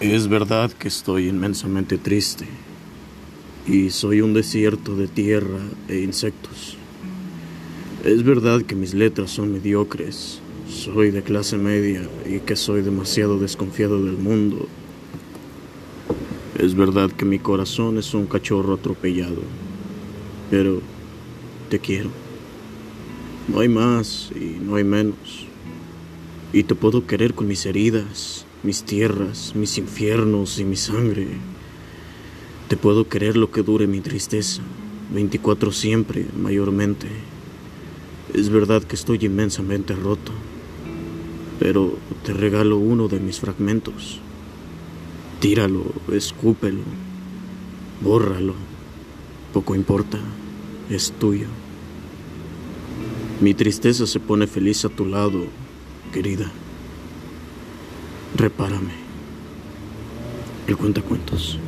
Es verdad que estoy inmensamente triste y soy un desierto de tierra e insectos. Es verdad que mis letras son mediocres, soy de clase media y que soy demasiado desconfiado del mundo. Es verdad que mi corazón es un cachorro atropellado, pero te quiero. No hay más y no hay menos. Y te puedo querer con mis heridas, mis tierras, mis infiernos y mi sangre. Te puedo querer lo que dure mi tristeza, 24 siempre, mayormente. Es verdad que estoy inmensamente roto, pero te regalo uno de mis fragmentos. Tíralo, escúpelo, bórralo, poco importa, es tuyo. Mi tristeza se pone feliz a tu lado, querida. Repárame. El cuentacuentos.